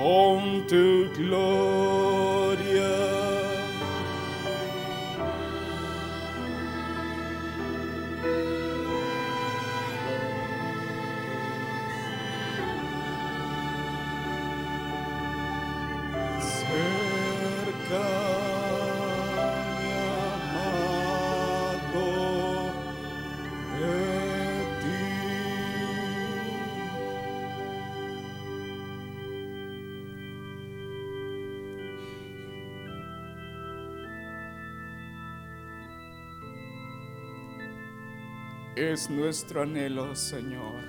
con tu gloria. Es nuestro anhelo, Señor.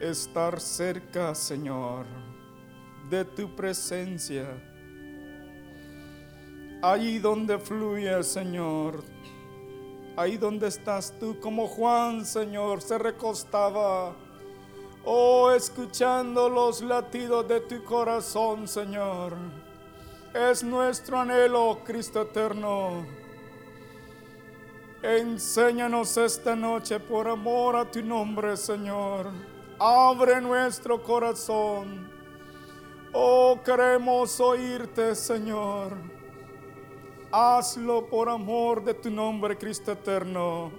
Estar cerca, Señor, de tu presencia. Allí donde fluye, Señor. Ahí donde estás tú, como Juan, Señor, se recostaba. Oh, escuchando los latidos de tu corazón, Señor. Es nuestro anhelo, Cristo eterno. Enséñanos esta noche por amor a tu nombre, Señor. Abre nuestro corazón. Oh, queremos oírte, Señor. Hazlo por amor de tu nombre, Cristo eterno.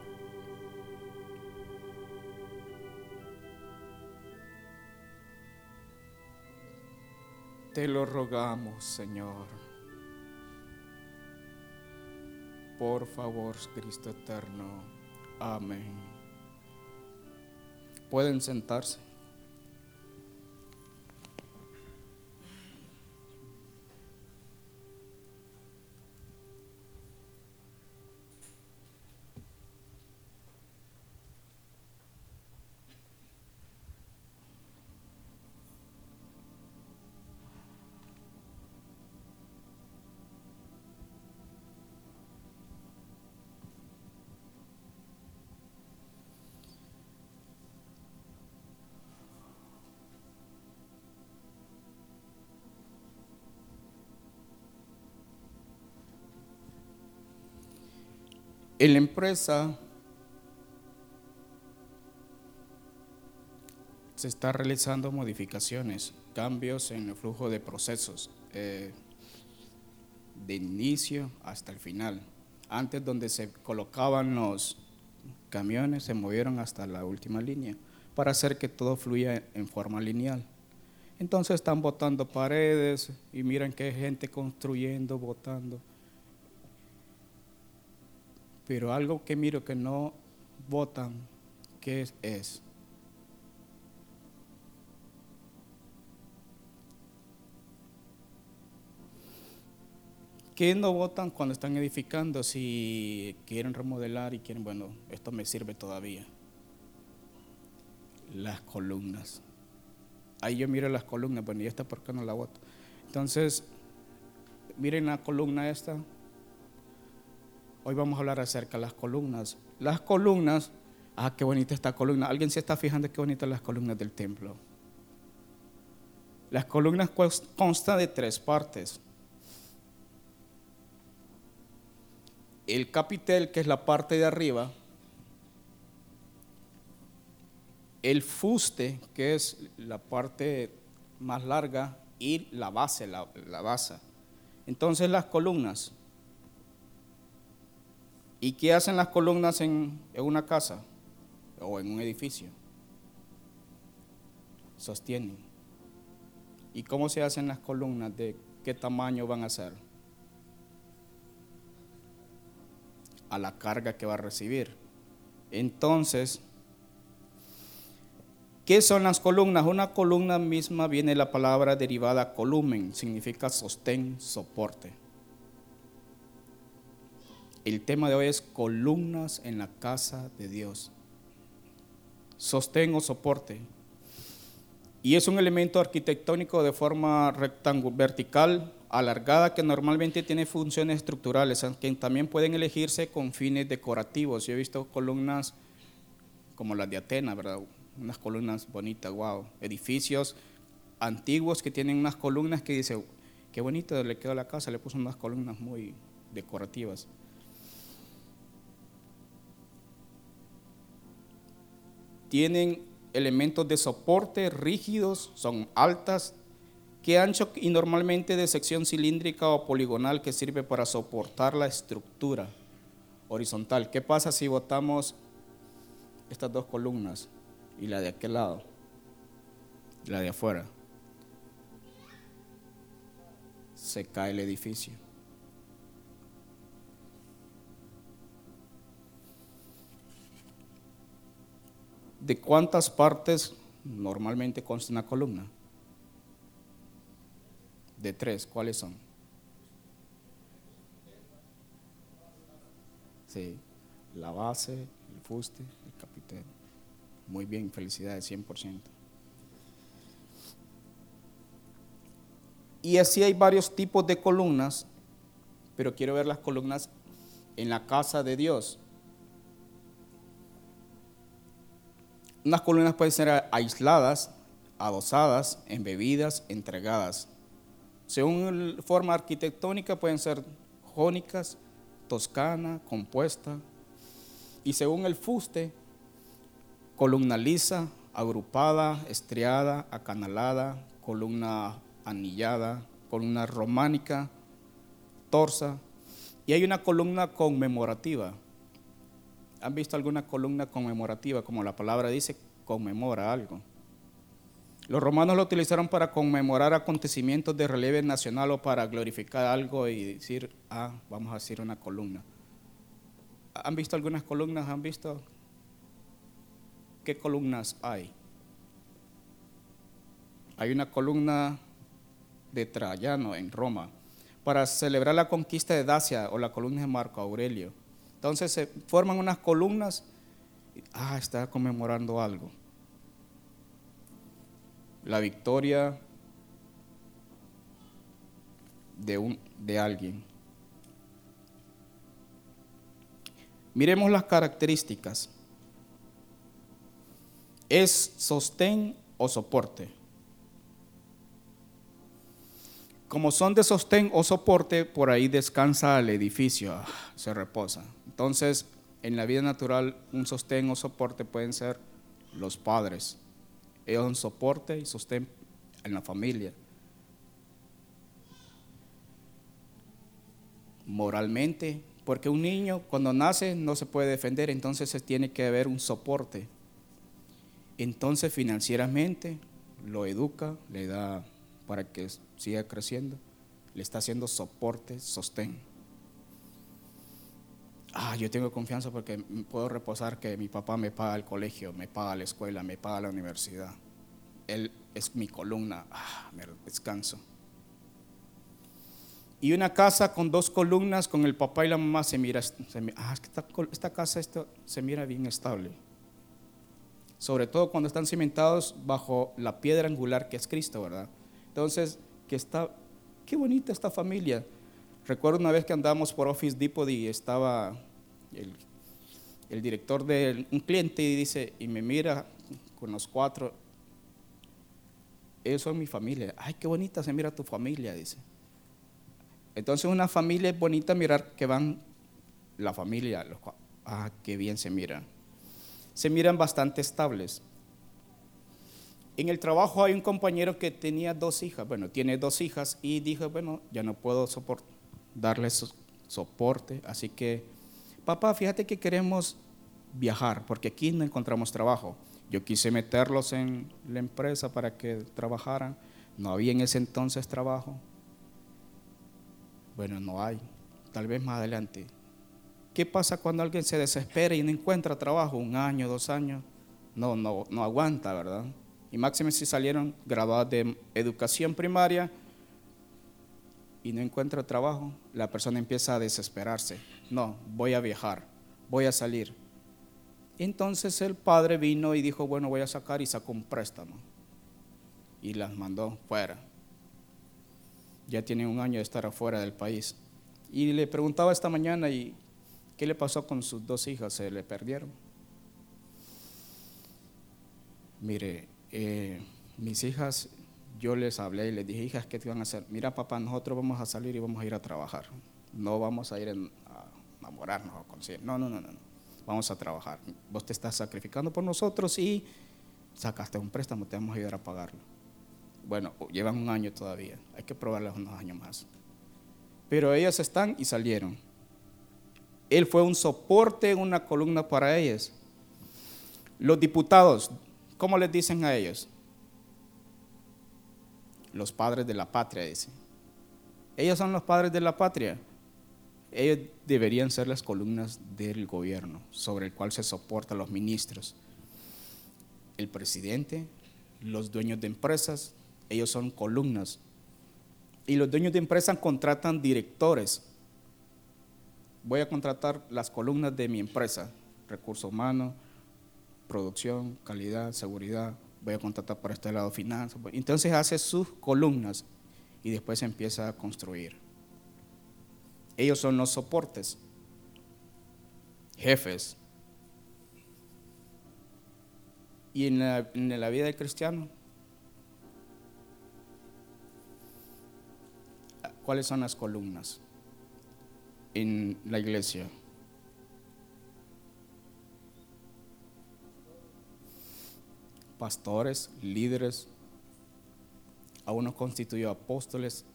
Te lo rogamos, Señor. Por favor, Cristo eterno. Amén. Pueden sentarse. En la empresa se está realizando modificaciones, cambios en el flujo de procesos, eh, de inicio hasta el final. Antes donde se colocaban los camiones, se movieron hasta la última línea para hacer que todo fluya en forma lineal. Entonces están botando paredes y miran que hay gente construyendo, botando. Pero algo que miro que no votan, ¿qué es? es? ¿Qué no votan cuando están edificando si quieren remodelar y quieren, bueno, esto me sirve todavía? Las columnas. Ahí yo miro las columnas, bueno, ¿y esta por qué no la voto? Entonces, miren la columna esta, Hoy vamos a hablar acerca de las columnas. Las columnas, ah, qué bonita esta columna. ¿Alguien se está fijando qué bonitas las columnas del templo? Las columnas constan de tres partes. El capitel, que es la parte de arriba. El fuste, que es la parte más larga. Y la base, la, la base. Entonces las columnas ¿Y qué hacen las columnas en, una casa o en un edificio? Sostienen. ¿Y cómo se hacen las columnas? ¿De qué tamaño van a ser? A la carga que va a recibir. Entonces, ¿qué son las columnas? Una columna misma viene la palabra derivada columen, significa sostén, soporte. El tema de hoy es columnas en la casa de Dios. Sostén o soporte. Y es un elemento arquitectónico de forma rectangular, vertical, alargada, que normalmente tiene funciones estructurales, aunque también pueden elegirse con fines decorativos. Yo he visto columnas como las de Atenas, ¿verdad? Unas columnas bonitas, wow. Edificios antiguos que tienen unas columnas que dice, qué bonito le quedó la casa, le puso unas columnas muy decorativas. Tienen elementos de soporte rígidos, son altas, que ancho y normalmente de sección cilíndrica o poligonal que sirve para soportar la estructura horizontal. ¿Qué pasa si botamos estas dos columnas y la de aquel lado, la de afuera? Se cae el edificio. ¿De cuántas partes normalmente consta una columna? De tres, ¿cuáles son? Sí, la base, el fuste, el capitel. Muy bien, felicidades, 100%. Y así hay varios tipos de columnas, pero quiero ver las columnas en la casa de Dios. Unas columnas pueden ser aisladas, adosadas, embebidas, entregadas. Según la forma arquitectónica pueden ser jónicas, toscana, compuesta. Y según el fuste, columna lisa, agrupada, estriada, acanalada, columna anillada, columna románica, torsa. Y hay una columna conmemorativa. ¿Han visto alguna columna conmemorativa? Como la palabra dice, conmemora algo. Los romanos lo utilizaron para conmemorar acontecimientos de relieve nacional o para glorificar algo y decir, ah, vamos a hacer una columna. ¿Han visto algunas columnas? ¿Han visto qué columnas hay? Hay una columna de Trajano en Roma para celebrar la conquista de Dacia o la columna de Marco Aurelio. Entonces se forman unas columnas, ah, está conmemorando algo. La victoria de, un, de alguien. Miremos las características. ¿Es sostén o soporte? Como son de sostén o soporte, por ahí descansa el edificio, ah, se reposa. Entonces, en la vida natural, un sostén o soporte pueden ser los padres. Ellos son soporte y sostén en la familia. Moralmente, porque un niño cuando nace no se puede defender, entonces se tiene que haber un soporte. Entonces financieramente lo educa, le da para que siga creciendo, le está haciendo soporte, sostén ah, yo tengo confianza porque puedo reposar que mi papá me paga el colegio, me paga la escuela, me paga la universidad. Él es mi columna, ah, me descanso. Y una casa con dos columnas, con el papá y la mamá, se mira, ah, esta, esta casa esto, se mira bien estable. Sobre todo cuando están cimentados bajo la piedra angular que es Cristo, ¿verdad? Entonces, que está, qué bonita esta familia Recuerdo una vez que andamos por Office Depot y estaba el, director de un cliente y dice, y me mira con los cuatro, ellos son mi familia. Ay, qué bonita se mira tu familia, dice. Entonces una familia es bonita mirar que van la familia, ah, qué bien se miran. Se miran bastante estables. En el trabajo hay un compañero que tenía dos hijas, bueno, tiene dos hijas y dijo, bueno, ya no puedo soportar darles soporte. Así que, papá, fíjate que queremos viajar, porque aquí no encontramos trabajo. Yo quise meterlos en la empresa para que trabajaran. No había en ese entonces trabajo. Bueno, no hay. Tal vez más adelante. ¿Qué pasa cuando alguien se desespera y no encuentra trabajo? Un año, dos años. No, no, no aguanta, ¿verdad? Y máximo si salieron graduados de educación primaria y no encuentra trabajo, la persona empieza a desesperarse. No, voy a viajar, voy a salir. Entonces el padre vino y dijo, bueno, voy a sacar y sacó un préstamo. Y las mandó fuera. Ya tiene un año de estar afuera del país. Y le preguntaba esta mañana, ¿y qué le pasó con sus dos hijas? ¿Se le perdieron? Mire, eh, mis hijas yo les hablé y les dije, hijas, ¿qué te van a hacer? Mira, papá, nosotros vamos a salir y vamos a ir a trabajar. No vamos a ir a enamorarnos o conseguir. No, no, no, no. Vamos a trabajar. Vos te estás sacrificando por nosotros y sacaste un préstamo, te vamos a ayudar a pagarlo. Bueno, llevan un año todavía, hay que probarles unos años más. Pero ellos están y salieron. Él fue un soporte, una columna para ellos. Los diputados, ¿cómo les dicen a ellos? Los padres de la patria, dicen. Ellos son los padres de la patria. Ellos deberían ser las columnas del gobierno sobre el cual se soportan los ministros. El presidente, los dueños de empresas, ellos son columnas. Y los dueños de empresas contratan directores voy a contratar las columnas de mi empresa, recursos humanos, producción, calidad, seguridad, voy a contratar por este lado finanzas. Entonces hace sus columnas y después empieza a construir. Ellos son los soportes, jefes. Y en la, en la vida del cristiano, ¿cuáles son las columnas? en la iglesia. Pastores, líderes, a uno constituyó apóstoles,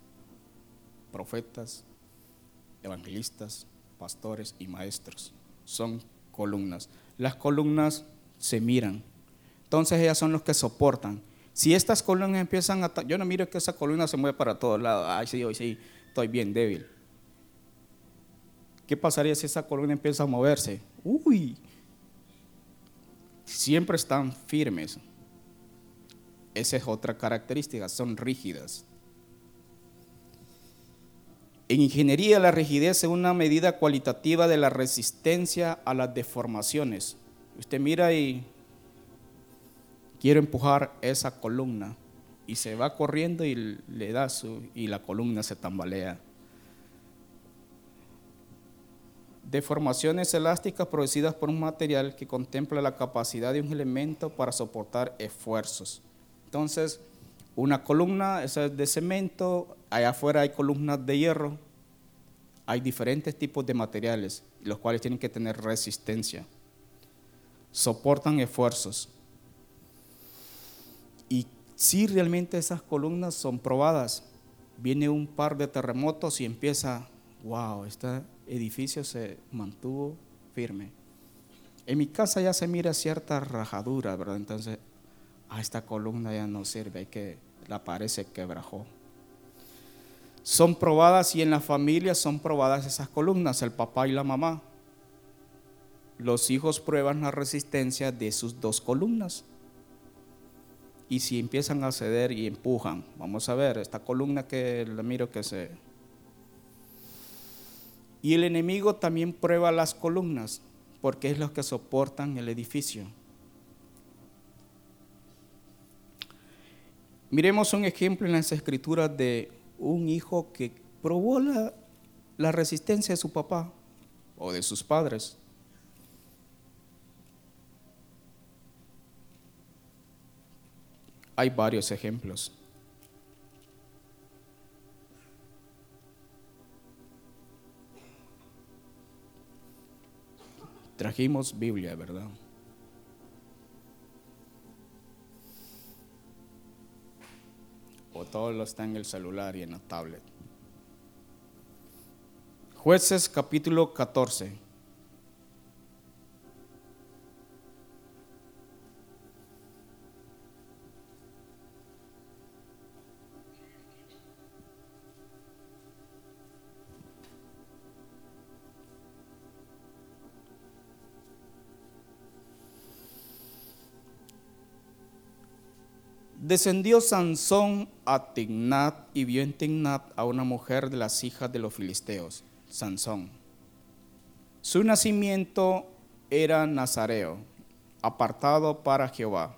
profetas, evangelistas, pastores y maestros. Son columnas. Las columnas se miran. Entonces ellas son los que soportan. Si estas columnas empiezan a... Yo no miro que esa columna se mueve para todos lados. Ay, sí, hoy sí, estoy bien débil. ¿Qué pasaría si esa columna empieza a moverse? Uy, siempre están firmes. Esa es otra característica, son rígidas. En ingeniería la rigidez es una medida cualitativa de la resistencia a las deformaciones. Usted mira y quiere empujar esa columna y se va corriendo y le da su y la columna se tambalea. deformaciones elásticas producidas por un material que contempla la capacidad de un elemento para soportar esfuerzos. Entonces, una columna es de cemento, allá afuera hay columnas de hierro, hay diferentes tipos de materiales, los cuales tienen que tener resistencia, soportan esfuerzos. Y si realmente esas columnas son probadas, viene un par de terremotos y empieza, wow, esta edificio se mantuvo firme. En mi casa ya se mira cierta rajadura, ¿verdad? Entonces, a esta columna ya no sirve, hay que la pared se quebrajó. Son probadas y en la familia son probadas esas columnas, el papá y la mamá. Los hijos prueban la resistencia de sus dos columnas. Y si empiezan a ceder y empujan, vamos a ver, esta columna que la miro que se y el enemigo también prueba las columnas, porque es los que soportan el edificio. Miremos un ejemplo en las escrituras de un hijo que probó la, la resistencia de su papá o de sus padres. Hay varios ejemplos. Trajimos Biblia, ¿verdad? Todo lo está en el celular y en la tablet. Jueces capítulo 14. Descendió Sansón a Tignat y vio en Tignat a una mujer de las hijas de los filisteos, Sansón. Su nacimiento era nazareo, apartado para Jehová.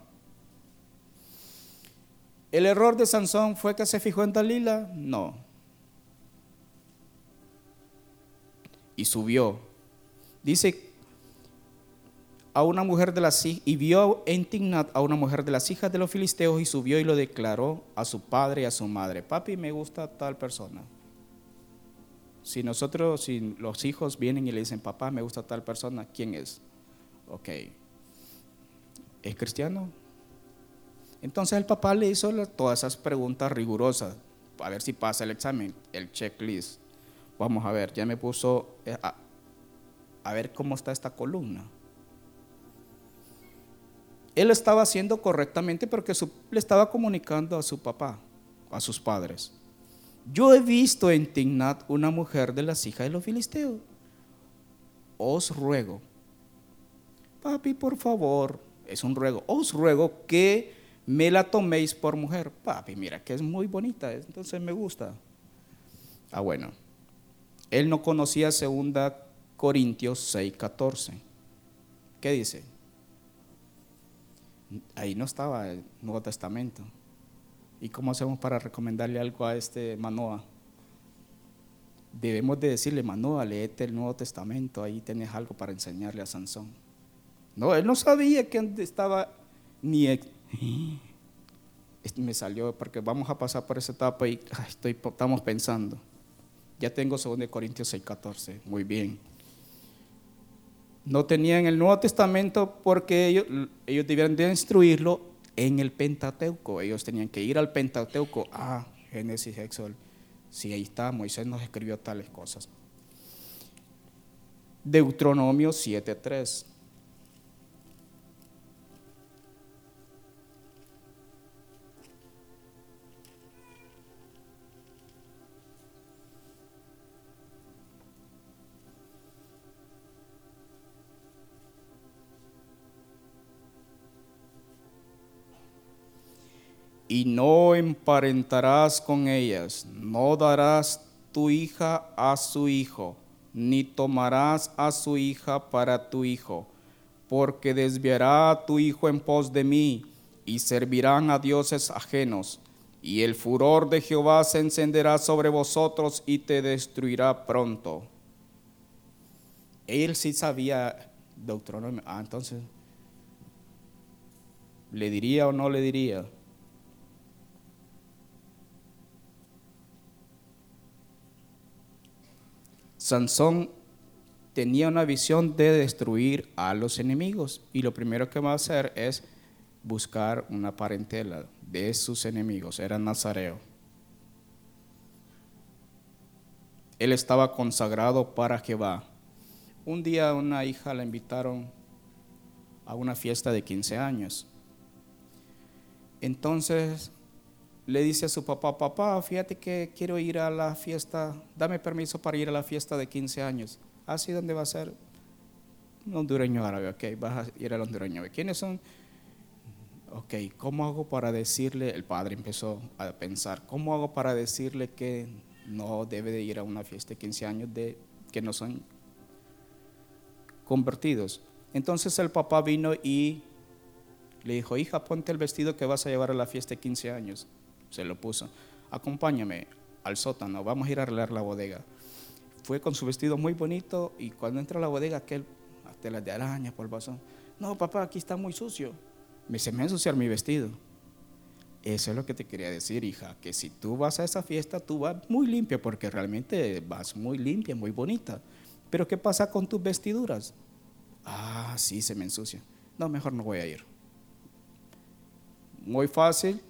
¿El error de Sansón fue que se fijó en Dalila? No. Y subió. Dice a una mujer de las y vio en Tignat a una mujer de las hijas de los filisteos y subió y lo declaró a su padre y a su madre. Papi, me gusta tal persona. Si nosotros, si los hijos vienen y le dicen, papá, me gusta tal persona, ¿quién es? Ok. ¿Es cristiano? Entonces el papá le hizo todas esas preguntas rigurosas, a ver si pasa el examen, el checklist. Vamos a ver, ya me puso eh, a, a ver cómo está esta columna. Él estaba haciendo correctamente porque le estaba comunicando a su papá, a sus padres. Yo he visto en Tignat una mujer de las hijas de los filisteos. Os ruego, papi, por favor, es un ruego, os ruego que me la toméis por mujer. Papi, mira que es muy bonita, entonces me gusta. Ah, bueno. Él no conocía segunda Corintios 6, 14. ¿Qué dice? Ahí no estaba el Nuevo Testamento. ¿Y cómo hacemos para recomendarle algo a este Manoa? Debemos de decirle, Manoa, léete el Nuevo Testamento, ahí tienes algo para enseñarle a Sansón. No, él no sabía que estaba ni... Me salió porque vamos a pasar por esa etapa y estamos pensando. Ya tengo 2 Corintios 6:14. Muy bien. No tenían el Nuevo Testamento porque ellos, ellos debían de instruirlo en el Pentateuco. Ellos tenían que ir al Pentateuco. Ah, Génesis, Éxodo. Sí, ahí está, Moisés nos escribió tales cosas. Deuteronomio 7.3. y no emparentarás con ellas, no darás tu hija a su hijo, ni tomarás a su hija para tu hijo, porque desviará a tu hijo en pos de mí, y servirán a dioses ajenos, y el furor de Jehová se encenderá sobre vosotros y te destruirá pronto. Él sí sabía Deuteronomio. Ah, entonces, ¿le diría o no le diría? Sansón tenía una visión de destruir a los enemigos y lo primero que va a hacer es buscar una parentela de sus enemigos, era Nazareo. Él estaba consagrado para Jehová. Un día una hija la invitaron a una fiesta de 15 años. Entonces le dice a su papá, papá, fíjate que quiero ir a la fiesta, dame permiso para ir a la fiesta de 15 años. Así donde va a ser un hondureño árabe, ok, vas a ir al hondureño. ¿Quiénes son? Ok, ¿cómo hago para decirle? El padre empezó a pensar, ¿cómo hago para decirle que no debe de ir a una fiesta de 15 años de que no son convertidos? Entonces el papá vino y le dijo, hija, ponte el vestido que vas a llevar a la fiesta de 15 años se lo puso. Acompáñame al sótano, vamos a ir a arreglar la bodega. Fue con su vestido muy bonito y cuando entra a la bodega, aquel telas de araña, polvazón. No, papá, aquí está muy sucio. Me se me ensuciar mi vestido. Eso es lo que te quería decir, hija, que si tú vas a esa fiesta, tú vas muy limpia, porque realmente vas muy limpia, muy bonita. Pero ¿qué pasa con tus vestiduras? Ah, sí, se me ensucia. No, mejor no voy a ir. Muy fácil,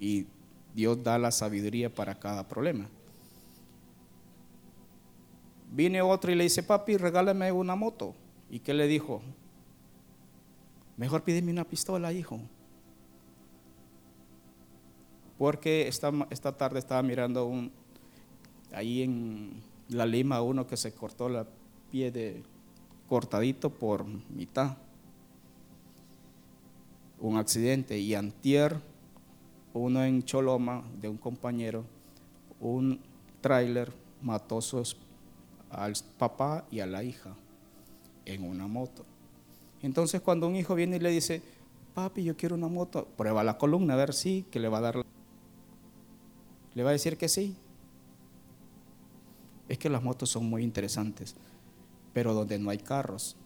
y Dios da la sabiduría para cada problema. Viene otro y le dice, papi, regálame una moto. ¿Y qué le dijo? Mejor pídeme una pistola, hijo. Porque esta, esta tarde estaba mirando un, ahí en la Lima uno que se cortó la pie de cortadito por mitad. Un accidente y antier uno en Choloma de un compañero, un tráiler mató al papá y a la hija en una moto. Entonces cuando un hijo viene y le dice, papi, yo quiero una moto, prueba la columna a ver si, que le va a dar. Le va a decir que sí. Es que las motos son muy interesantes, pero donde no hay carros,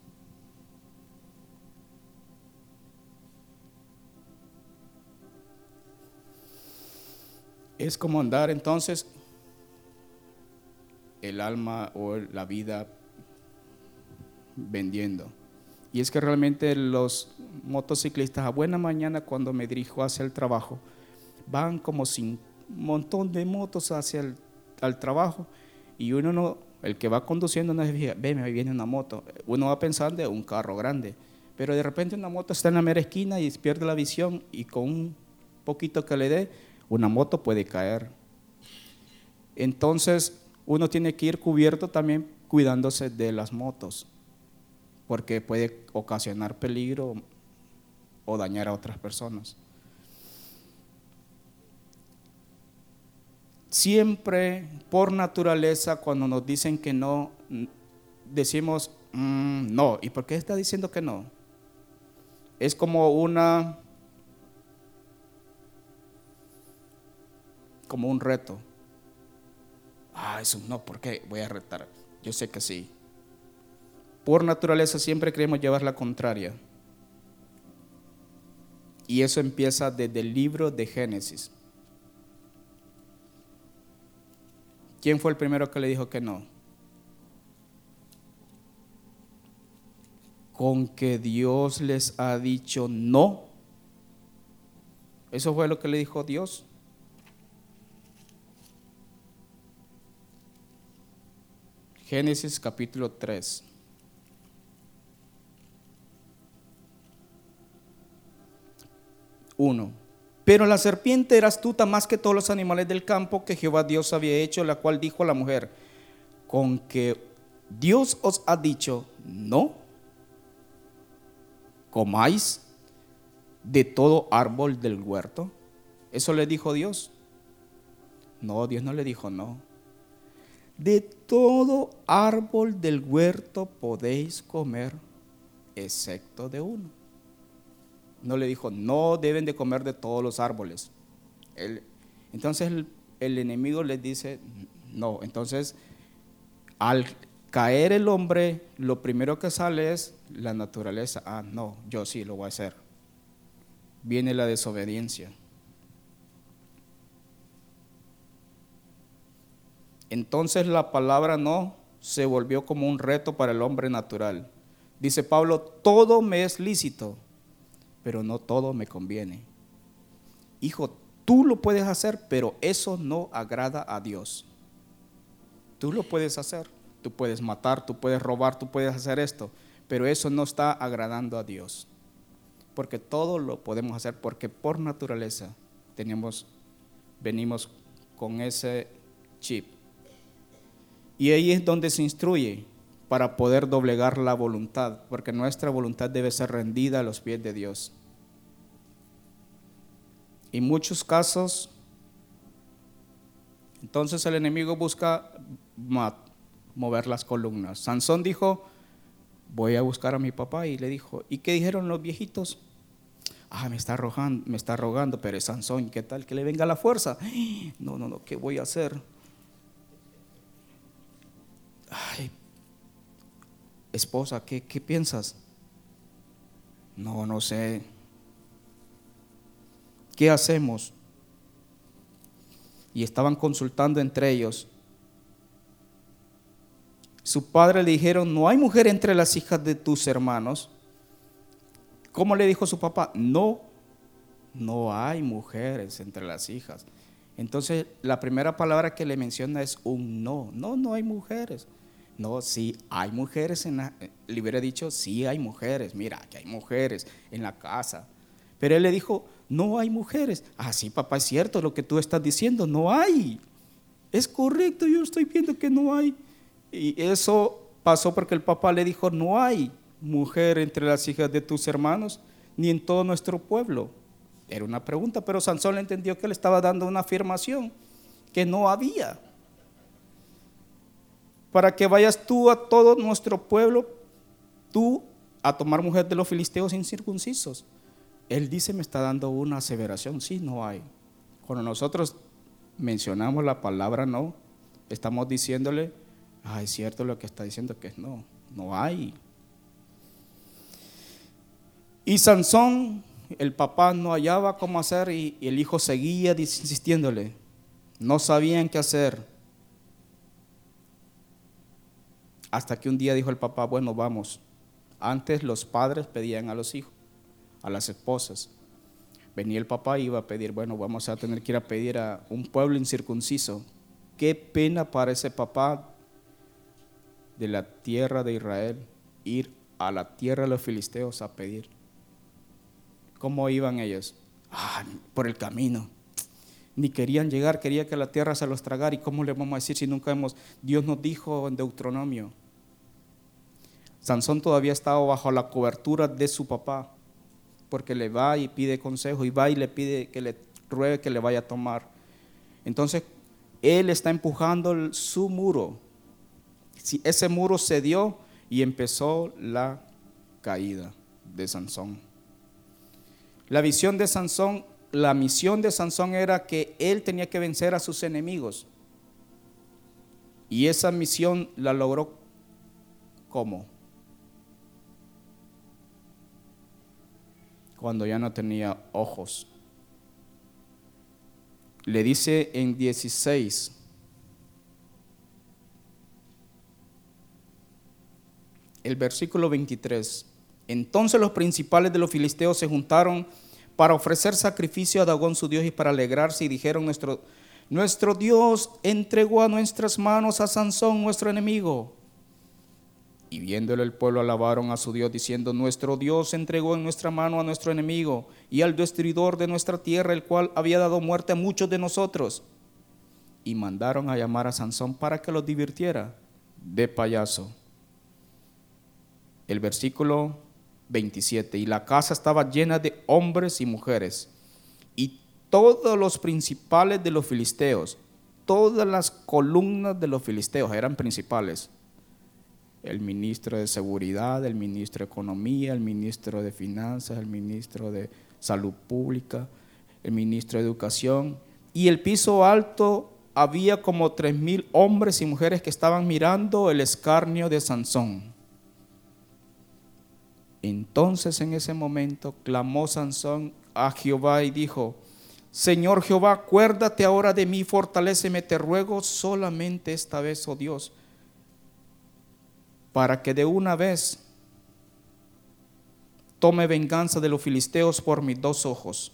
Es como andar entonces el alma o la vida vendiendo. Y es que realmente los motociclistas a buena mañana cuando me dirijo hacia el trabajo, van como sin montón de motos hacia el al trabajo y uno no, el que va conduciendo no fija, ve, me viene una moto. Uno va pensando en un carro grande, pero de repente una moto está en la mera esquina y pierde la visión y con un poquito que le dé, una moto puede caer. Entonces, uno tiene que ir cubierto también cuidándose de las motos, porque puede ocasionar peligro o dañar a otras personas. Siempre, por naturaleza, cuando nos dicen que no, decimos mm, no. ¿Y por qué está diciendo que no? Es como una, como un reto. Ah, eso no, ¿por qué? Voy a retar. Yo sé que sí. Por naturaleza siempre queremos llevar la contraria. Y eso empieza desde el libro de Génesis. ¿Quién fue el primero que le dijo que no? Con que Dios les ha dicho no. Eso fue lo que le dijo Dios. Génesis capítulo 3. Uno. Pero la serpiente era astuta más que todos los animales del campo que Jehová Dios había hecho, la cual dijo a la mujer, con que Dios os ha dicho, no comáis de todo árbol del huerto. Eso le dijo Dios. No, Dios no le dijo no. De todo árbol del huerto podéis comer, excepto de uno no le dijo, no deben de comer de todos los árboles. entonces el, enemigo les dice, no. Entonces, al caer el hombre, lo primero que sale es la naturaleza. Ah, no, yo sí lo voy a hacer. Viene la desobediencia. Entonces la palabra no se volvió como un reto para el hombre natural. Dice Pablo, todo me es lícito, pero no todo me conviene. Hijo, tú lo puedes hacer, pero eso no agrada a Dios. Tú lo puedes hacer, tú puedes matar, tú puedes robar, tú puedes hacer esto, pero eso no está agradando a Dios. Porque todo lo podemos hacer porque por naturaleza tenemos venimos con ese chip. Y ahí es donde se instruye para poder doblegar la voluntad, porque nuestra voluntad debe ser rendida a los pies de Dios. En muchos casos, entonces el enemigo busca mover las columnas. Sansón dijo, voy a buscar a mi papá y le dijo, ¿y qué dijeron los viejitos? Ah, me está, arrojando, me está rogando, pero Sansón, ¿qué tal? Que le venga la fuerza. No, no, no, ¿qué voy a hacer? Ay, esposa, ¿qué, qué piensas? No, no sé. ¿Qué hacemos? Y estaban consultando entre ellos. Su padre le dijeron, no hay mujer entre las hijas de tus hermanos. ¿Cómo le dijo su papá? No, no hay mujeres entre las hijas. Entonces, la primera palabra que le menciona es un no. No, no hay mujeres. No, sí, hay mujeres en la, le dicho, sí hay mujeres, mira, que hay mujeres en la casa. Pero él le dijo, no hay mujeres. Ah, sí, papá, es cierto lo que tú estás diciendo, no hay. Es correcto, yo estoy viendo que no hay. Y eso pasó porque el papá le dijo, no hay mujer entre las hijas de tus hermanos, ni en todo nuestro pueblo. Era una pregunta, pero Sansón entendió que le estaba dando una afirmación, que no había para que vayas tú a todo nuestro pueblo, tú a tomar mujer de los filisteos incircuncisos. Él dice, me está dando una aseveración, sí, no hay. Cuando nosotros mencionamos la palabra no, estamos diciéndole, ah, es cierto lo que está diciendo que es no, no hay. Y Sansón, el papá no hallaba cómo hacer y, y el hijo seguía insistiéndole, no sabían qué hacer. Hasta que un día dijo el papá, bueno, vamos, Antes los padres pedían a los hijos, a las esposas. Venía el papá y iba a pedir, bueno, vamos a tener que ir a pedir a un pueblo incircunciso. Qué pena para ese papá de la tierra de Israel ir a la tierra de los filisteos a pedir. ¿Cómo iban ellos? Ah, por el camino. Ni querían llegar, quería que la tierra se los tragara. ¿Y cómo le vamos a decir si nunca hemos... Dios nos dijo en Deuteronomio. Sansón todavía estaba bajo la cobertura de su papá, porque le va y pide consejo y va y le pide que le ruegue que le vaya a tomar. Entonces, él está empujando su muro. Si ese muro cedió y empezó la caída de Sansón. La visión de Sansón, la misión de Sansón era que él tenía que vencer a sus enemigos. Y esa misión la logró ¿cómo? Cuando ya no tenía ojos. Le dice en 16, el versículo 23. Entonces los principales de los filisteos se juntaron para ofrecer sacrificio a Dagón su Dios y para alegrarse y dijeron, nuestro, nuestro Dios entregó a nuestras manos a Sansón, nuestro enemigo. Y viéndole el pueblo alabaron a su Dios diciendo, nuestro Dios entregó en nuestra mano a nuestro enemigo y al destruidor de nuestra tierra, el cual había dado muerte a muchos de nosotros. Y mandaron a llamar a Sansón para que los divirtiera de payaso. El versículo 27. Y la casa estaba llena de hombres y mujeres. Y todos los principales de los filisteos, todas las columnas de los filisteos eran principales. El ministro de Seguridad, el ministro de Economía, el ministro de Finanzas, el ministro de Salud Pública, el ministro de Educación. Y el piso alto había como tres mil hombres y mujeres que estaban mirando el escarnio de Sansón. Entonces en ese momento clamó Sansón a Jehová y dijo, Señor Jehová, acuérdate ahora de mí, fortaléceme, te ruego solamente esta vez, oh Dios, para que de una vez tome venganza de los filisteos por mis dos ojos.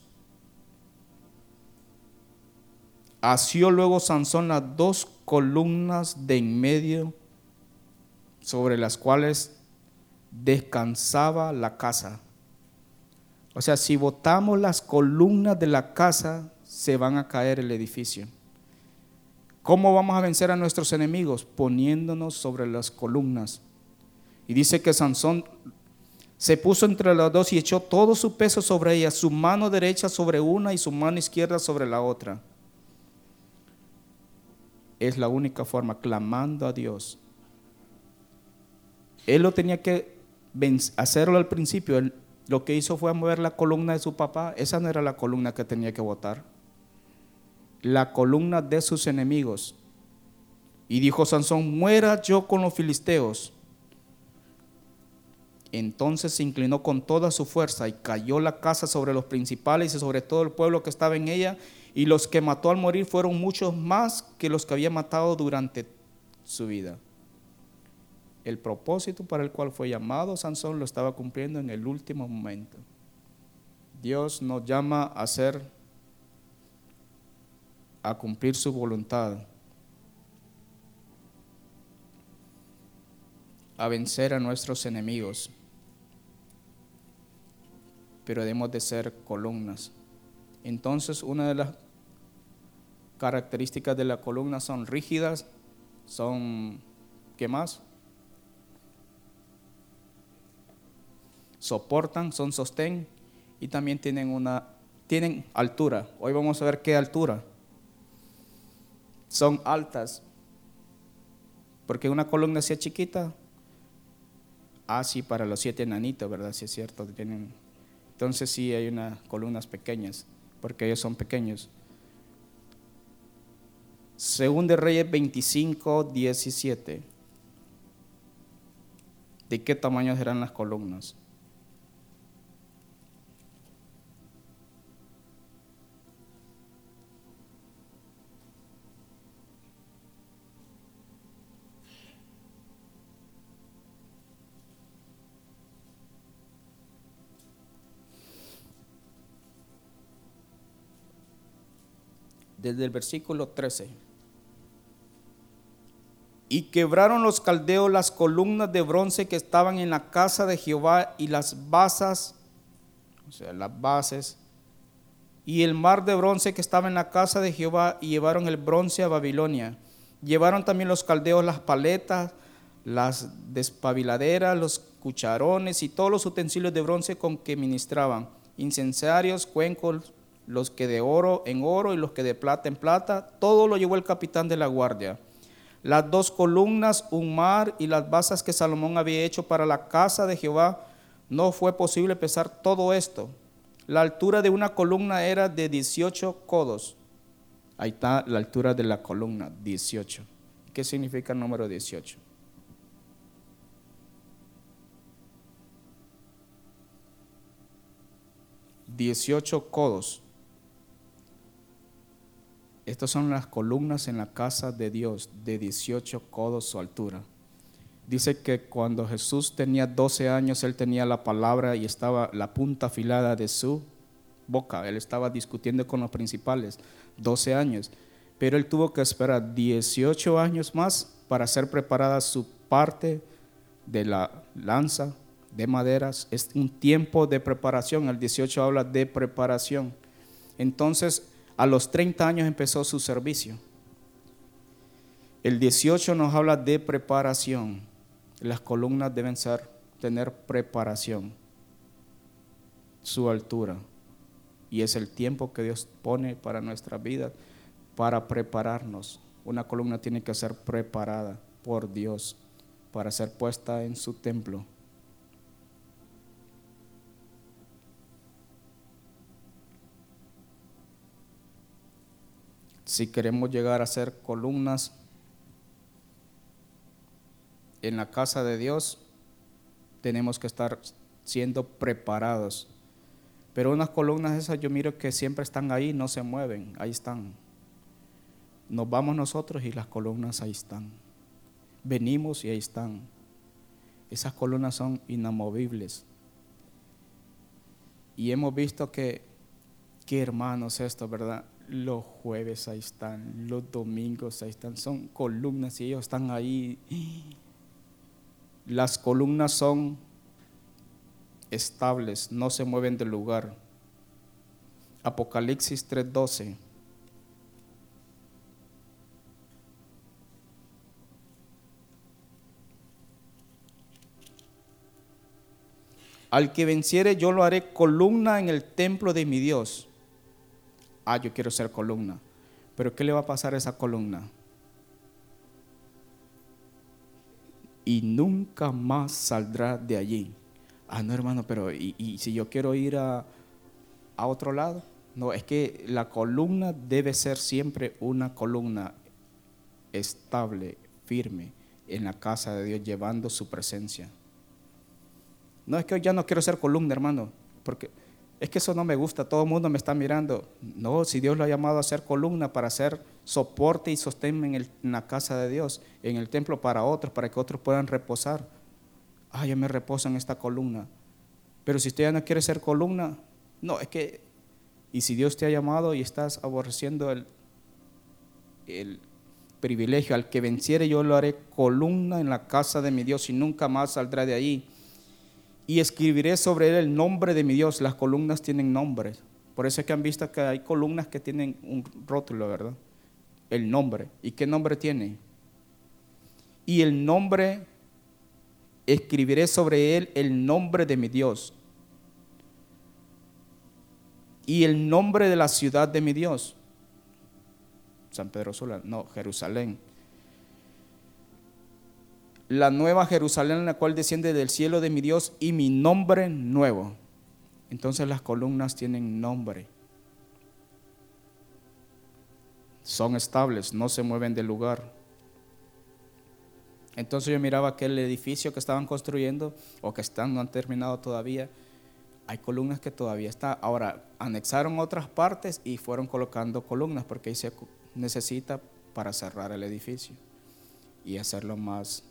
Asió luego Sansón las dos columnas de en medio sobre las cuales descansaba la casa. O sea, si botamos las columnas de la casa, se van a caer el edificio. ¿Cómo vamos a vencer a nuestros enemigos? Poniéndonos sobre las columnas. Y dice que Sansón se puso entre las dos y echó todo su peso sobre ella, su mano derecha sobre una y su mano izquierda sobre la otra. Es la única forma, clamando a Dios. Él lo tenía que hacerlo al principio, lo que hizo fue mover la columna de su papá. Esa no era la columna que tenía que votar. La columna de sus enemigos. Y dijo Sansón, muera yo con los filisteos. Entonces se inclinó con toda su fuerza y cayó la casa sobre los principales y sobre todo el pueblo que estaba en ella. Y los que mató al morir fueron muchos más que los que había matado durante su vida el propósito para el cual fue llamado Sansón lo estaba cumpliendo en el último momento. Dios nos llama a hacer, a cumplir su voluntad, a vencer a nuestros enemigos, pero debemos de ser columnas. Entonces, una de las características de la columna son rígidas, son, ¿qué más? soportan, son sostén y también tienen una tienen altura. Hoy vamos a ver qué altura. Son altas. Porque una columna sea chiquita, así ah, para los siete enanitos, ¿verdad? Si es cierto, tienen entonces sí hay unas columnas pequeñas, porque ellos son pequeños. Según de Reyes 25, 17. ¿De qué tamaño serán las columnas? Desde el versículo 13. Y quebraron los caldeos las columnas de bronce que estaban en la casa de Jehová y las basas, o sea, las bases, y el mar de bronce que estaba en la casa de Jehová y llevaron el bronce a Babilonia. Llevaron también los caldeos las paletas, las despabiladeras, los cucharones y todos los utensilios de bronce con que ministraban, incensarios, cuencos, los que de oro en oro y los que de plata en plata, todo lo llevó el capitán de la guardia las dos columnas, un mar y las basas que Salomón había hecho para la casa de Jehová, no fue posible pesar todo esto. La altura de una columna era de 18 codos. Ahí está la altura de la columna, 18. ¿Qué significa el número 18? Dieciocho codos. Estas son las columnas en la casa de Dios de 18 codos su altura. Dice que cuando Jesús tenía 12 años, él tenía la palabra y estaba la punta afilada de su boca. Él estaba discutiendo con los principales, 12 años. Pero él tuvo que esperar 18 años más para ser preparada su parte de la lanza de maderas. Es un tiempo de preparación. El 18 habla de preparación. Entonces, a los 30 años empezó su servicio. El 18 nos habla de preparación. Las columnas deben ser, tener preparación, su altura. Y es el tiempo que Dios pone para nuestra vida, para prepararnos. Una columna tiene que ser preparada por Dios para ser puesta en su templo. Si queremos llegar a ser columnas en la casa de Dios, tenemos que estar siendo preparados. Pero unas columnas esas yo miro que siempre están ahí, no se mueven, ahí están. Nos vamos nosotros y las columnas ahí están. Venimos y ahí están. Esas columnas son inamovibles. Y hemos visto que, qué hermanos esto, ¿verdad? Los jueves ahí están, los domingos ahí están, son columnas y ellos están ahí. Las columnas son estables, no se mueven del lugar. Apocalipsis 3:12. Al que venciere yo lo haré columna en el templo de mi Dios ah, yo quiero ser columna. Pero ¿qué le va a pasar a esa columna? Y nunca más saldrá de allí. Ah, no, hermano, pero ¿y, si yo quiero ir a, a otro lado? No, es que la columna debe ser siempre una columna estable, firme, en la casa de Dios, llevando su presencia. No es que hoy ya no quiero ser columna, hermano, porque es que eso no me gusta, todo el mundo me está mirando. No, si Dios lo ha llamado a ser columna para ser soporte y sostén en, la casa de Dios, en el templo para otros, para que otros puedan reposar. Ah, ya me reposo en esta columna. Pero si usted ya no quiere ser columna, no, es que, y si Dios te ha llamado y estás aborreciendo el, el privilegio, al que venciere yo lo haré columna en la casa de mi Dios y nunca más saldrá de allí y escribiré sobre él el nombre de mi Dios. Las columnas tienen nombres. Por eso es que han visto que hay columnas que tienen un rótulo, ¿verdad? El nombre. ¿Y qué nombre tiene? Y el nombre, escribiré sobre él el nombre de mi Dios. Y el nombre de la ciudad de mi Dios. San Pedro Sula, no, Jerusalén la nueva Jerusalén la cual desciende del cielo de mi Dios y mi nombre nuevo. Entonces las columnas tienen nombre. Son estables, no se mueven del lugar. Entonces yo miraba aquel edificio que estaban construyendo o que están, no han terminado todavía. Hay columnas que todavía están. Ahora, anexaron otras partes y fueron colocando columnas porque ahí se necesita para cerrar el edificio y hacerlo más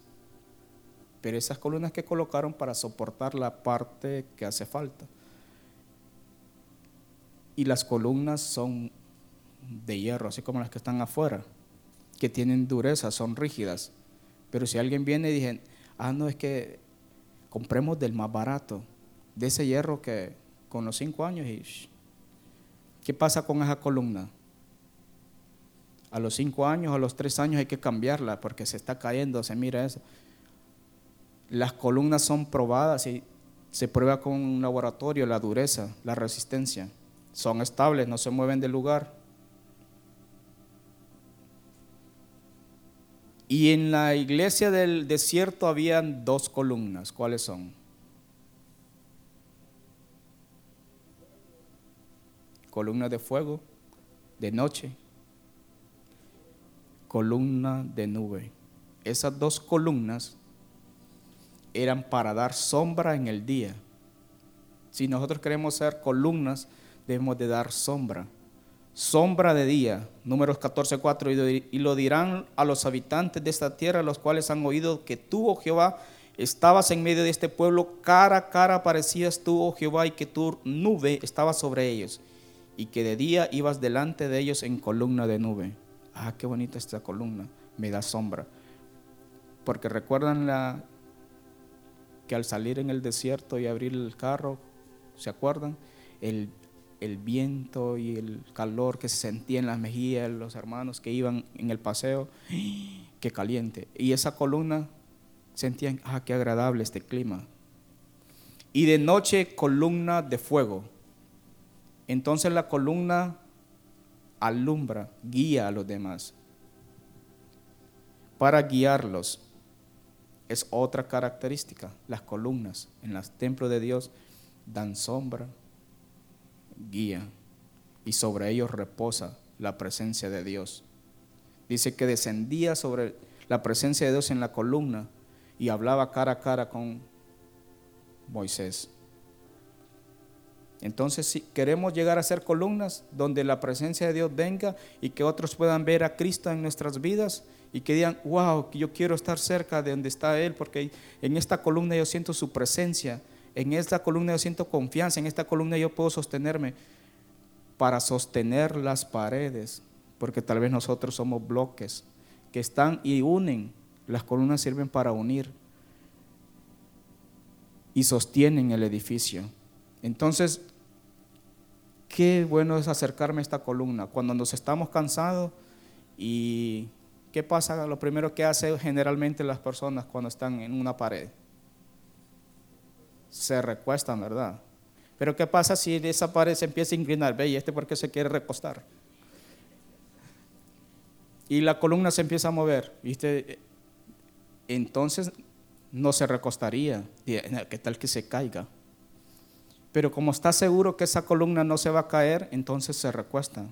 pero esas columnas que colocaron para soportar la parte que hace falta. Y las columnas son de hierro, así como las que están afuera, que tienen dureza, son rígidas. Pero si alguien viene y dice, ah, no, es que compremos del más barato, de ese hierro que con los cinco años y... ¿Qué pasa con esa columna? A los cinco años, a los tres años hay que cambiarla porque se está cayendo, se mira eso. Las columnas son probadas y se prueba con un laboratorio la dureza, la resistencia. Son estables, no se mueven del lugar. Y en la iglesia del desierto habían dos columnas. ¿Cuáles son? Columna de fuego de noche, columna de nube. Esas dos columnas eran para dar sombra en el día. Si nosotros queremos ser columnas, debemos de dar sombra. Sombra de día, números 14.4, y lo dirán a los habitantes de esta tierra, los cuales han oído que tú, oh Jehová, estabas en medio de este pueblo, cara a cara parecías tú, oh Jehová, y que tu nube estaba sobre ellos, y que de día ibas delante de ellos en columna de nube. Ah, qué bonita esta columna, me da sombra. Porque recuerdan la, que al salir en el desierto y abrir el carro, ¿se acuerdan? El, viento y el calor que se sentía en las mejillas, los hermanos que iban en el paseo, qué caliente. Y esa columna sentían, ah, qué agradable este clima. Y de noche columna de fuego. Entonces la columna alumbra, guía a los demás para guiarlos es otra característica. Las columnas en los templos de Dios dan sombra, guía, y sobre ellos reposa la presencia de Dios. Dice que descendía sobre la presencia de Dios en la columna y hablaba cara a cara con Moisés. Entonces, si queremos llegar a ser columnas donde la presencia de Dios venga y que otros puedan ver a Cristo en nuestras vidas, y que digan, wow, yo quiero estar cerca de donde está Él, porque en esta columna yo siento su presencia, en esta columna yo siento confianza, en esta columna yo puedo sostenerme para sostener las paredes, porque tal vez nosotros somos bloques que están y unen, las columnas sirven para unir y sostienen el edificio. Entonces, qué bueno es acercarme a esta columna cuando nos estamos cansados y ¿Qué pasa? Lo primero que hace generalmente las personas cuando están en una pared. Se recuestan, ¿verdad? Pero ¿qué pasa si esa pared se empieza a inclinar? Ve, ¿y este por qué se quiere recostar? Y la columna se empieza a mover, ¿viste? Entonces no se recostaría. ¿Qué tal que se caiga? Pero como está seguro que esa columna no se va a caer, entonces se recuesta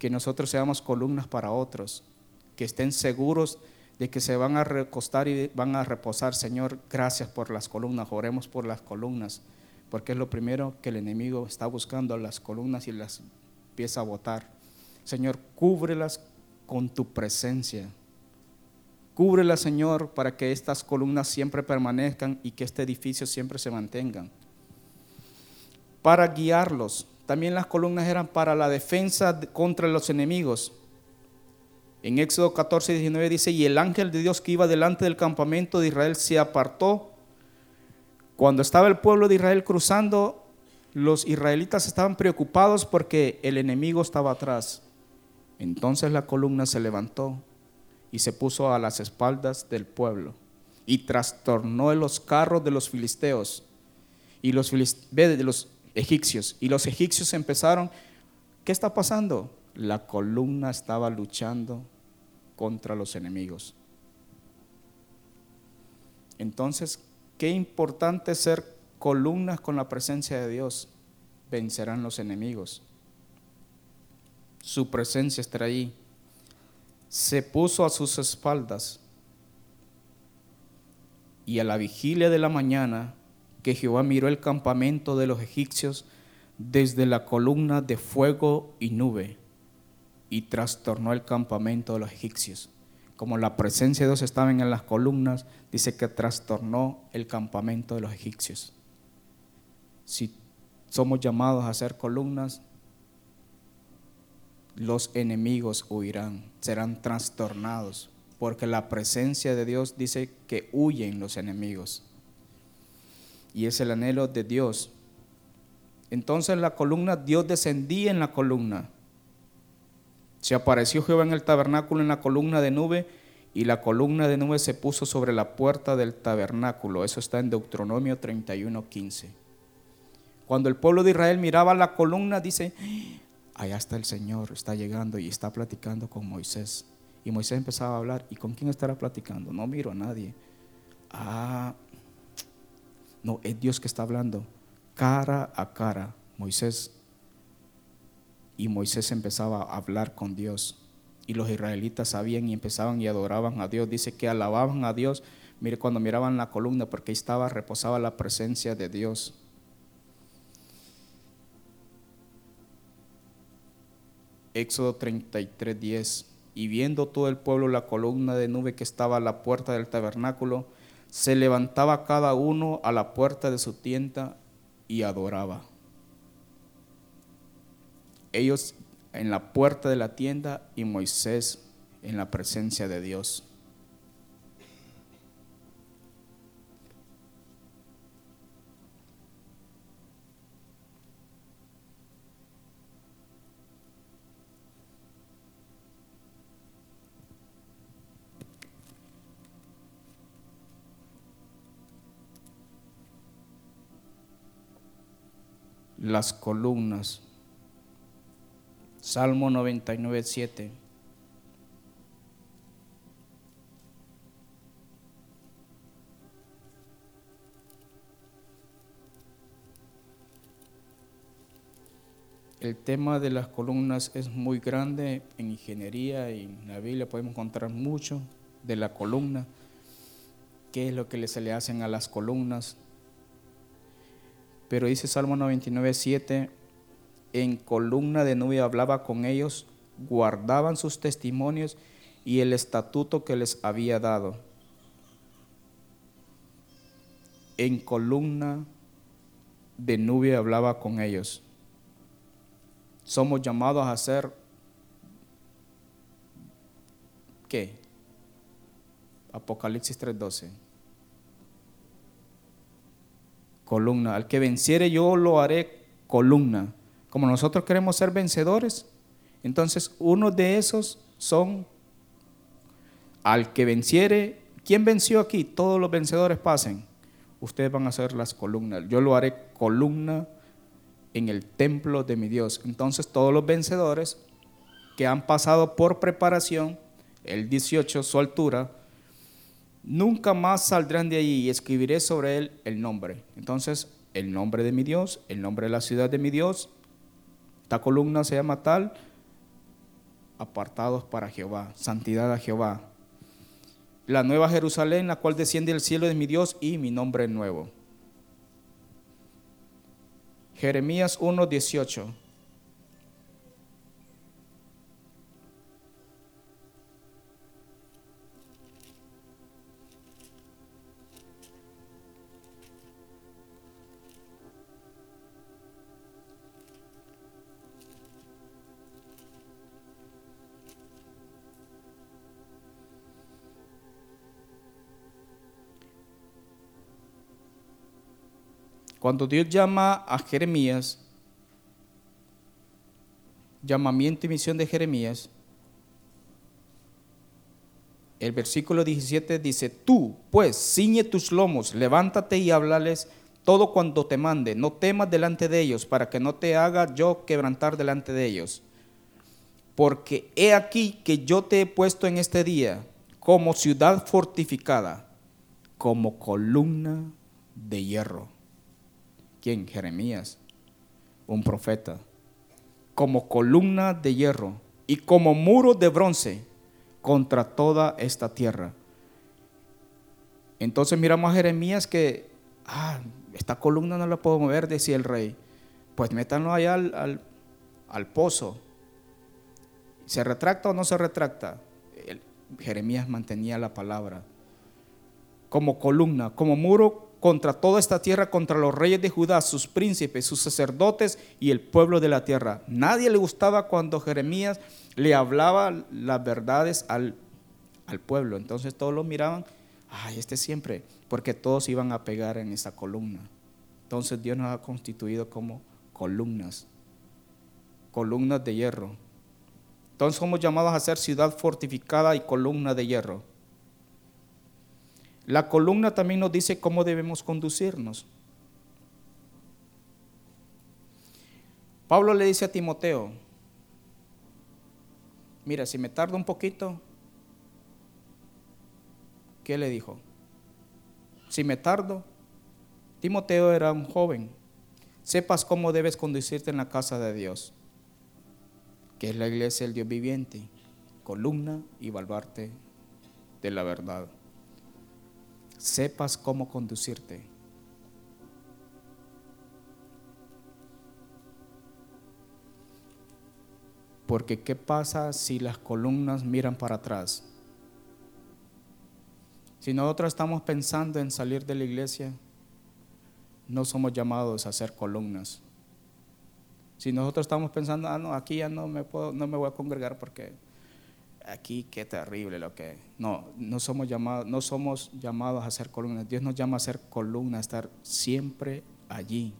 que nosotros seamos columnas para otros, que estén seguros de que se van a recostar y van a reposar. Señor, gracias por las columnas, oremos por las columnas, porque es lo primero que el enemigo está buscando, las columnas y las empieza a botar. Señor, cúbrelas con tu presencia. Cúbrelas, Señor, para que estas columnas siempre permanezcan y que este edificio siempre se mantenga. Para guiarlos, también las columnas eran para la defensa contra los enemigos. En Éxodo 14, 19 dice, y el ángel de Dios que iba delante del campamento de Israel se apartó. Cuando estaba el pueblo de Israel cruzando, los israelitas estaban preocupados porque el enemigo estaba atrás. Entonces la columna se levantó y se puso a las espaldas del pueblo y trastornó los carros de los filisteos. Y los, los egipcios. Y los egipcios empezaron, ¿qué está pasando? La columna estaba luchando contra los enemigos. Entonces, qué importante ser columnas con la presencia de Dios. Vencerán los enemigos. Su presencia estará ahí. Se puso a sus espaldas y a la vigilia de la mañana que Jehová miró el campamento de los egipcios desde la columna de fuego y nube y trastornó el campamento de los egipcios. Como la presencia de Dios estaba en las columnas, dice que trastornó el campamento de los egipcios. Si somos llamados a hacer columnas, los enemigos huirán, serán trastornados, porque la presencia de Dios dice que huyen los enemigos. Y es el anhelo de Dios. Entonces la columna, Dios descendía en la columna. Se apareció Jehová en el tabernáculo en la columna de nube y la columna de nube se puso sobre la puerta del tabernáculo. Eso está en Deuteronomio 31:15. Cuando el pueblo de Israel miraba la columna, dice, allá está el Señor, está llegando y está platicando con Moisés. Y Moisés empezaba a hablar, ¿y con quién estará platicando? No miro a nadie. Ah, no, es Dios que está hablando, cara a cara. Moisés y Moisés empezaba a hablar con Dios. Y los israelitas sabían y empezaban y adoraban a Dios. Dice que alababan a Dios. Mire, cuando miraban la columna, porque ahí estaba, reposaba la presencia de Dios. Éxodo 33, 10. Y viendo todo el pueblo la columna de nube que estaba a la puerta del tabernáculo, se levantaba cada uno a la puerta de su tienda y adoraba. Ellos en la puerta de la tienda y Moisés en la presencia de Dios. Las columnas. Salmo 99, 7. El tema de las columnas es muy grande en ingeniería y en la Biblia podemos encontrar mucho de la columna, qué es lo que se le hacen a las columnas, pero dice Salmo 99, 7, en columna de nube hablaba con ellos, guardaban sus testimonios y el estatuto que les había dado. En columna de nube hablaba con ellos. Somos llamados a hacer ¿qué? Apocalipsis 3:12 columna. Al que venciere yo lo haré columna. Como nosotros queremos ser vencedores, entonces uno de esos son al que venciere. ¿Quién venció aquí? Todos los vencedores pasen. Ustedes van a ser las columnas. Yo lo haré columna en el templo de mi Dios. Entonces todos los vencedores que han pasado por preparación, el 18, su altura, nunca más saldrán de allí y escribiré sobre él el nombre. Entonces, el nombre de mi Dios, el nombre de la ciudad de mi Dios, esta columna se llama tal, apartados para Jehová, santidad a Jehová. La nueva Jerusalén, la cual desciende del cielo de mi Dios y mi nombre nuevo. Jeremías 1:18. Cuando Dios llama a Jeremías, llamamiento y misión de Jeremías, el versículo 17 dice, tú pues ciñe tus lomos, levántate y háblales todo cuando te mande, no temas delante de ellos, para que no te haga yo quebrantar delante de ellos. Porque he aquí que yo te he puesto en este día como ciudad fortificada, como columna de hierro. ¿Quién? Jeremías, un profeta, como columna de hierro y como muro de bronce contra toda esta tierra. Entonces miramos a Jeremías que, ah, esta columna no la puedo mover, decía el rey. Pues métanlo allá al, al, pozo. ¿Se retracta o no se retracta? Jeremías mantenía la palabra. Como columna, como muro contra toda esta tierra, contra los reyes de Judá, sus príncipes, sus sacerdotes y el pueblo de la tierra. Nadie le gustaba cuando Jeremías le hablaba las verdades al, al pueblo. Entonces todos lo miraban, ay, este siempre, porque todos iban a pegar en esa columna. Entonces Dios nos ha constituido como columnas, columnas de hierro. Entonces somos llamados a ser ciudad fortificada y columna de hierro. La columna también nos dice cómo debemos conducirnos. Pablo le dice a Timoteo, mira, si me tardo un poquito, ¿qué le dijo? Si me tardo, Timoteo era un joven, sepas cómo debes conducirte en la casa de Dios, que es la iglesia del Dios viviente, columna y baluarte de la verdad sepas cómo conducirte. Porque ¿qué pasa si las columnas miran para atrás? Si nosotros estamos pensando en salir de la iglesia, no somos llamados a ser columnas. Si nosotros estamos pensando, ah, no, aquí ya no me, puedo, no me voy a congregar porque aquí qué terrible lo que no no somos llamados no somos llamados a ser columnas. Dios nos llama a ser columna a estar siempre allí.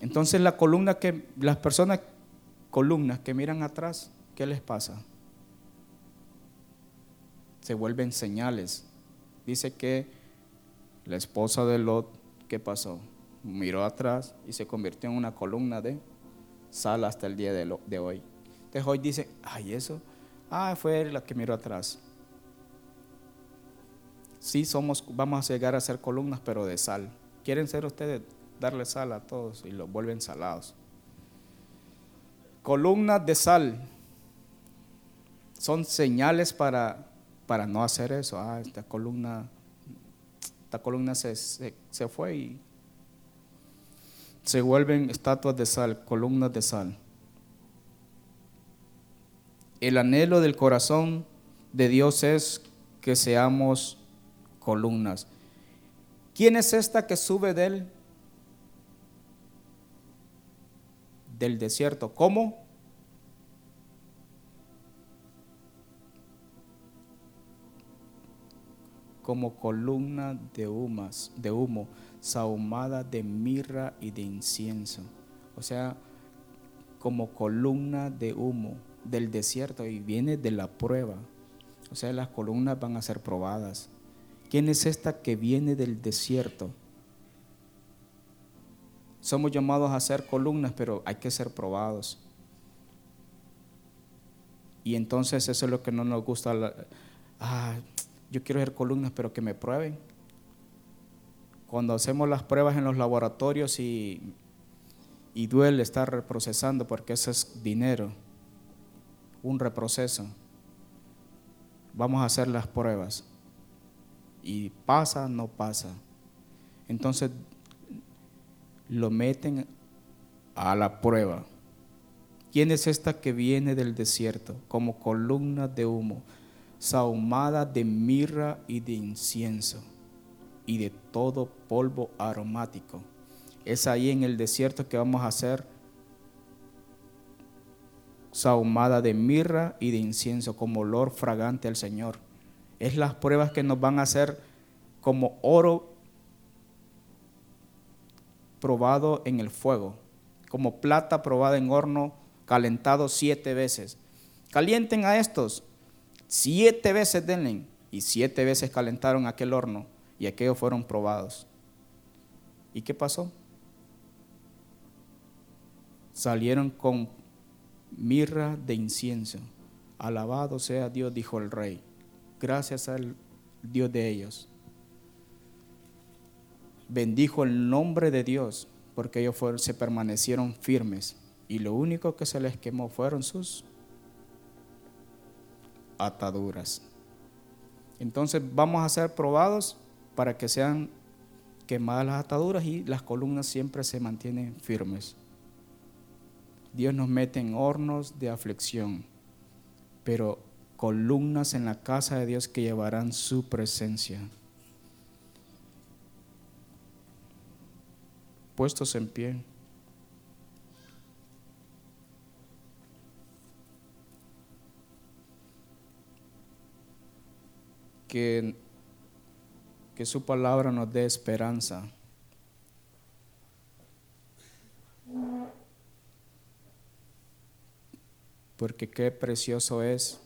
Entonces la columna que las personas columnas que miran atrás qué les pasa se vuelven señales. Dice que la esposa de Lot qué pasó miró atrás y se convirtió en una columna de sal hasta el día de, de hoy hoy dice, ay, eso, ah, fue la que miró atrás. Sí, somos, vamos a llegar a ser columnas, pero de sal. ¿Quieren ser ustedes darle sal a todos y los vuelven salados? Columnas de sal son señales para, para no hacer eso. Ah, esta columna, esta columna se, se fue y se vuelven estatuas de sal, columnas de sal el anhelo del corazón de Dios es que seamos columnas. ¿Quién es esta que sube del, del desierto? ¿Cómo? Como columna de, humas, de humo, sahumada de mirra y de incienso. O sea, como columna de humo del desierto y viene de la prueba. O sea, las columnas van a ser probadas. ¿Quién es esta que viene del desierto? Somos llamados a ser columnas, pero hay que ser probados. Y entonces eso es lo que no nos gusta. Ah, yo quiero ser columnas, pero que me prueben. Cuando hacemos las pruebas en los laboratorios y, y duele estar reprocesando porque eso es dinero un reproceso. Vamos a hacer las pruebas. Y pasa, no pasa. Entonces lo meten a la prueba. ¿Quién es esta que viene del desierto como columna de humo, sahumada de mirra y de incienso y de todo polvo aromático? Es ahí en el desierto que vamos a hacer sahumada de mirra y de incienso como olor fragante al Señor. Es las pruebas que nos van a hacer como oro probado en el fuego, como plata probada en horno calentado siete veces. Calienten a estos, siete veces denle, y siete veces calentaron aquel horno, y aquellos fueron probados. ¿Y qué pasó? Salieron con mirra de incienso. Alabado sea Dios, dijo el rey. Gracias al Dios de ellos. Bendijo el nombre de Dios porque ellos se permanecieron firmes y lo único que se les quemó fueron sus ataduras. Entonces vamos a ser probados para que sean quemadas las ataduras y las columnas siempre se mantienen firmes. Dios nos mete en hornos de aflicción, pero columnas en la casa de Dios que llevarán su presencia. puestos en pie. Que, que su palabra nos dé esperanza. Porque qué precioso es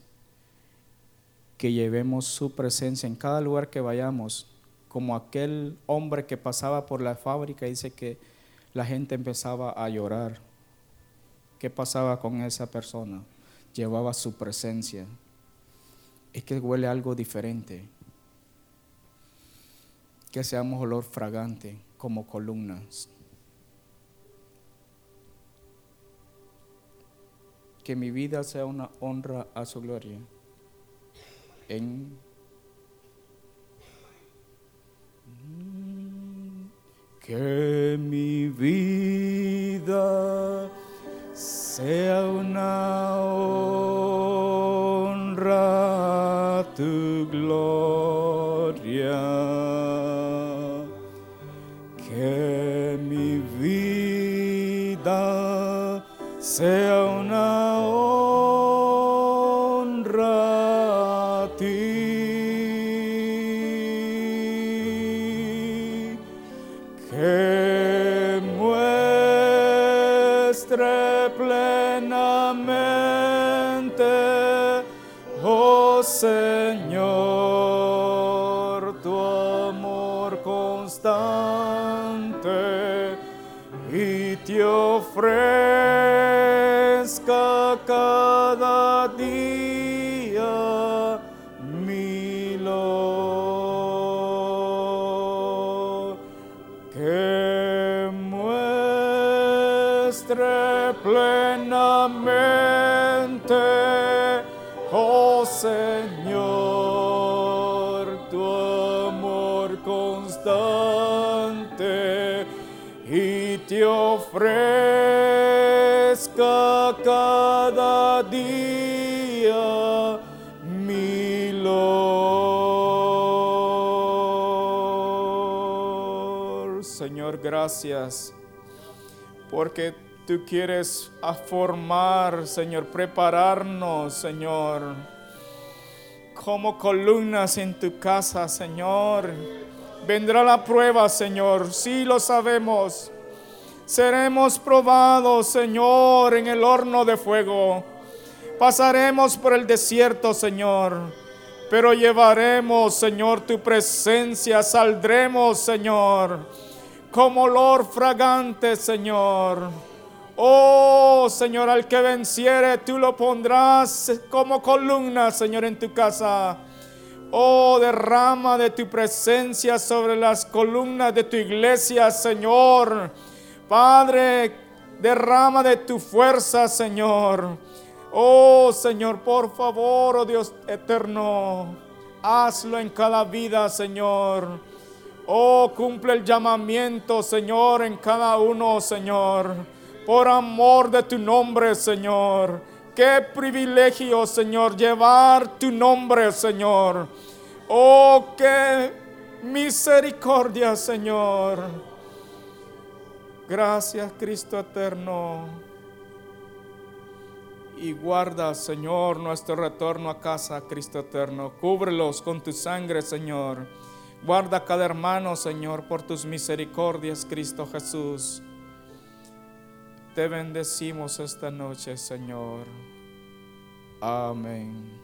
que llevemos su presencia en cada lugar que vayamos, como aquel hombre que pasaba por la fábrica y dice que la gente empezaba a llorar. ¿Qué pasaba con esa persona? Llevaba su presencia. Es que huele algo diferente. Que seamos olor fragante como columnas. Que mi vida sea una honra a su gloria. En que mi vida sea una honra a tu gloria. Que mi vida sea ofrezca cada día mi Lord. Señor, gracias porque tú quieres formar, Señor, prepararnos, Señor, como columnas en tu casa, Señor. Vendrá la prueba, Señor, sí lo sabemos. Seremos probados, Señor, en el horno de fuego. Pasaremos por el desierto, Señor. Pero llevaremos, Señor, tu presencia. Saldremos, Señor, como olor fragante, Señor. Oh, Señor, al que venciere, tú lo pondrás como columna, Señor, en tu casa. Oh, derrama de tu presencia sobre las columnas de tu iglesia, Señor. Padre, derrama de tu fuerza, Señor. Oh, Señor, por favor, oh Dios eterno, hazlo en cada vida, Señor. Oh, cumple el llamamiento, Señor, en cada uno, Señor. Por amor de tu nombre, Señor. Qué privilegio, Señor, llevar tu nombre, Señor. Oh, qué misericordia, Señor. Gracias, Cristo eterno. Y guarda, Señor, nuestro retorno a casa, Cristo eterno. Cúbrelos con tu sangre, Señor. Guarda a cada hermano, Señor, por tus misericordias, Cristo Jesús. Te bendecimos esta noche, Señor. Amén.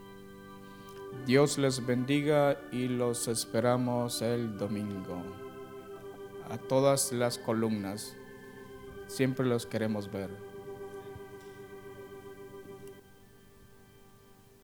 Dios les bendiga y los esperamos el domingo. A todas las columnas, siempre los queremos ver.